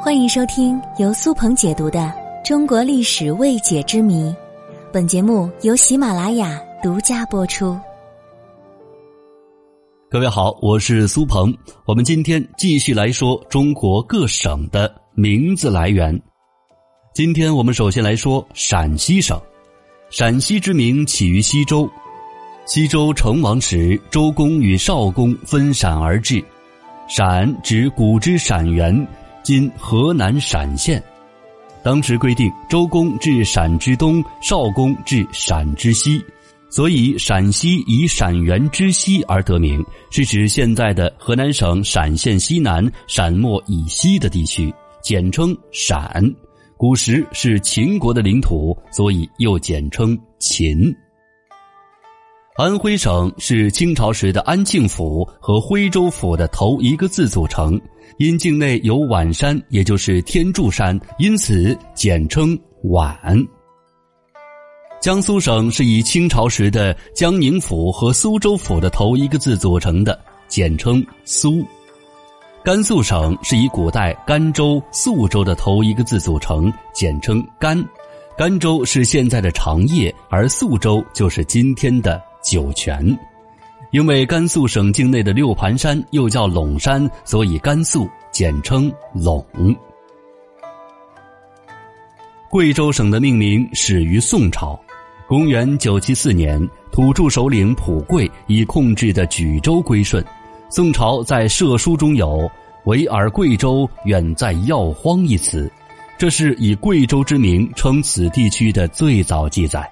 欢迎收听由苏鹏解读的《中国历史未解之谜》，本节目由喜马拉雅独家播出。各位好，我是苏鹏，我们今天继续来说中国各省的名字来源。今天我们首先来说陕西省，陕西之名起于西周，西周成王时，周公与少公分陕而治，陕指古之陕原。今河南陕县，当时规定周公治陕之东，少公治陕之西，所以陕西以陕原之西而得名，是指现在的河南省陕县西南、陕漠以西的地区，简称陕。古时是秦国的领土，所以又简称秦。安徽省是清朝时的安庆府和徽州府的头一个字组成，因境内有宛山，也就是天柱山，因此简称宛。江苏省是以清朝时的江宁府和苏州府的头一个字组成的，简称苏。甘肃省是以古代甘州、肃州的头一个字组成，简称甘。甘州是现在的长叶，而肃州就是今天的。酒泉，因为甘肃省境内的六盘山又叫陇山，所以甘肃简称陇。贵州省的命名始于宋朝，公元九七四年，土著首领普贵以控制的举州归顺。宋朝在设书中有“唯尔贵州远在要荒”一词，这是以贵州之名称此地区的最早记载。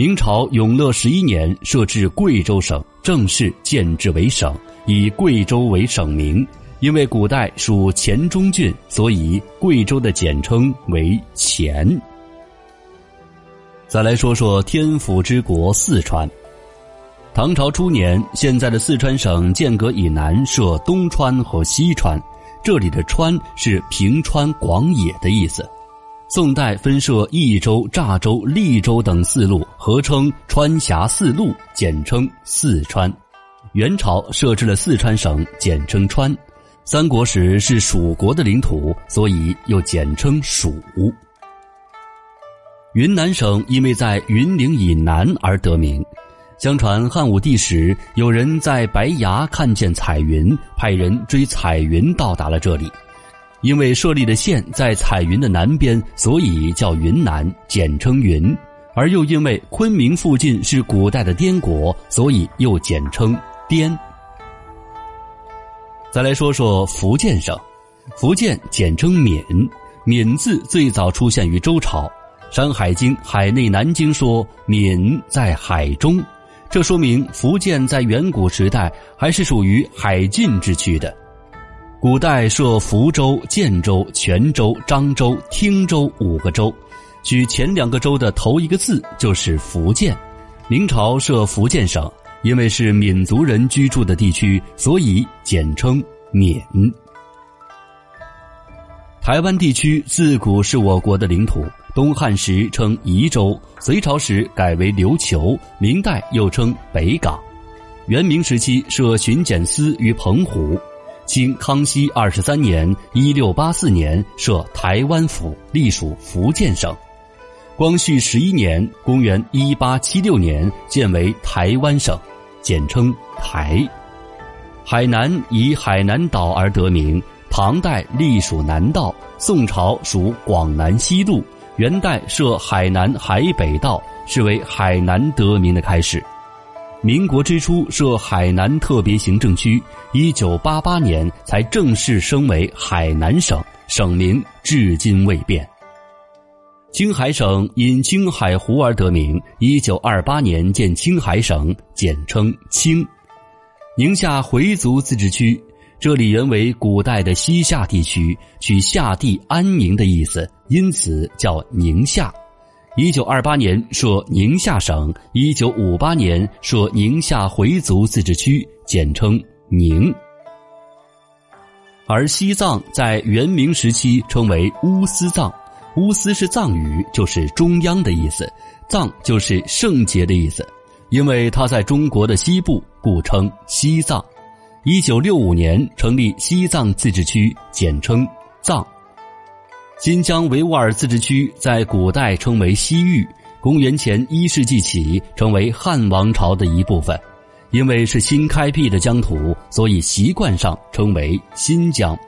明朝永乐十一年设置贵州省，正式建制为省，以贵州为省名。因为古代属黔中郡，所以贵州的简称为黔。再来说说天府之国四川。唐朝初年，现在的四川省剑阁以南设东川和西川，这里的川是平川广野的意思。宋代分设益州、乍州、利州等四路，合称川峡四路，简称四川。元朝设置了四川省，简称川。三国时是蜀国的领土，所以又简称蜀。云南省因为在云岭以南而得名。相传汉武帝时，有人在白崖看见彩云，派人追彩云到达了这里。因为设立的县在彩云的南边，所以叫云南，简称云；而又因为昆明附近是古代的滇国，所以又简称滇。再来说说福建省，福建简称闽，闽字最早出现于周朝，《山海经·海内南经》说“闽在海中”，这说明福建在远古时代还是属于海禁之区的。古代设福州、建州、泉州、漳州、汀州五个州，取前两个州的头一个字就是福建。明朝设福建省，因为是闽族人居住的地区，所以简称闽。台湾地区自古是我国的领土，东汉时称夷州，隋朝时改为琉球，明代又称北港，元明时期设巡检司于澎湖。清康熙二十三年（一六八四年）设台湾府，隶属福建省。光绪十一年（公元一八七六年）建为台湾省，简称台。海南以海南岛而得名，唐代隶属南道，宋朝属广南西路，元代设海南海北道，是为海南得名的开始。民国之初设海南特别行政区，一九八八年才正式升为海南省，省名至今未变。青海省因青海湖而得名，一九二八年建青海省，简称青。宁夏回族自治区，这里原为古代的西夏地区，取夏地安宁的意思，因此叫宁夏。一九二八年设宁夏省，一九五八年设宁夏回族自治区，简称宁。而西藏在元明时期称为乌斯藏，乌斯是藏语，就是中央的意思，藏就是圣洁的意思。因为它在中国的西部，故称西藏。一九六五年成立西藏自治区，简称藏。新疆维吾尔自治区在古代称为西域，公元前一世纪起成为汉王朝的一部分。因为是新开辟的疆土，所以习惯上称为新疆。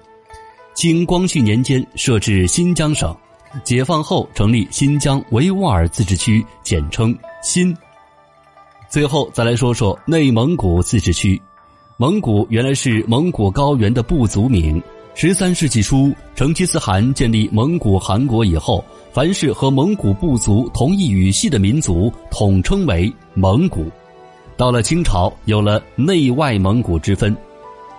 清光绪年间设置新疆省，解放后成立新疆维吾尔自治区，简称新。最后再来说说内蒙古自治区。蒙古原来是蒙古高原的部族名。十三世纪初，成吉思汗建立蒙古汗国以后，凡是和蒙古部族同一语系的民族，统称为蒙古。到了清朝，有了内外蒙古之分。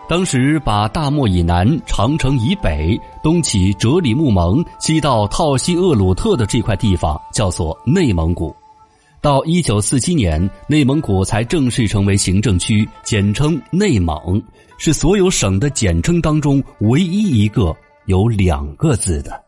当时把大漠以南、长城以北、东起哲里木盟、西到套西厄鲁特的这块地方叫做内蒙古。到一九四七年，内蒙古才正式成为行政区，简称内蒙。是所有省的简称当中唯一一个有两个字的。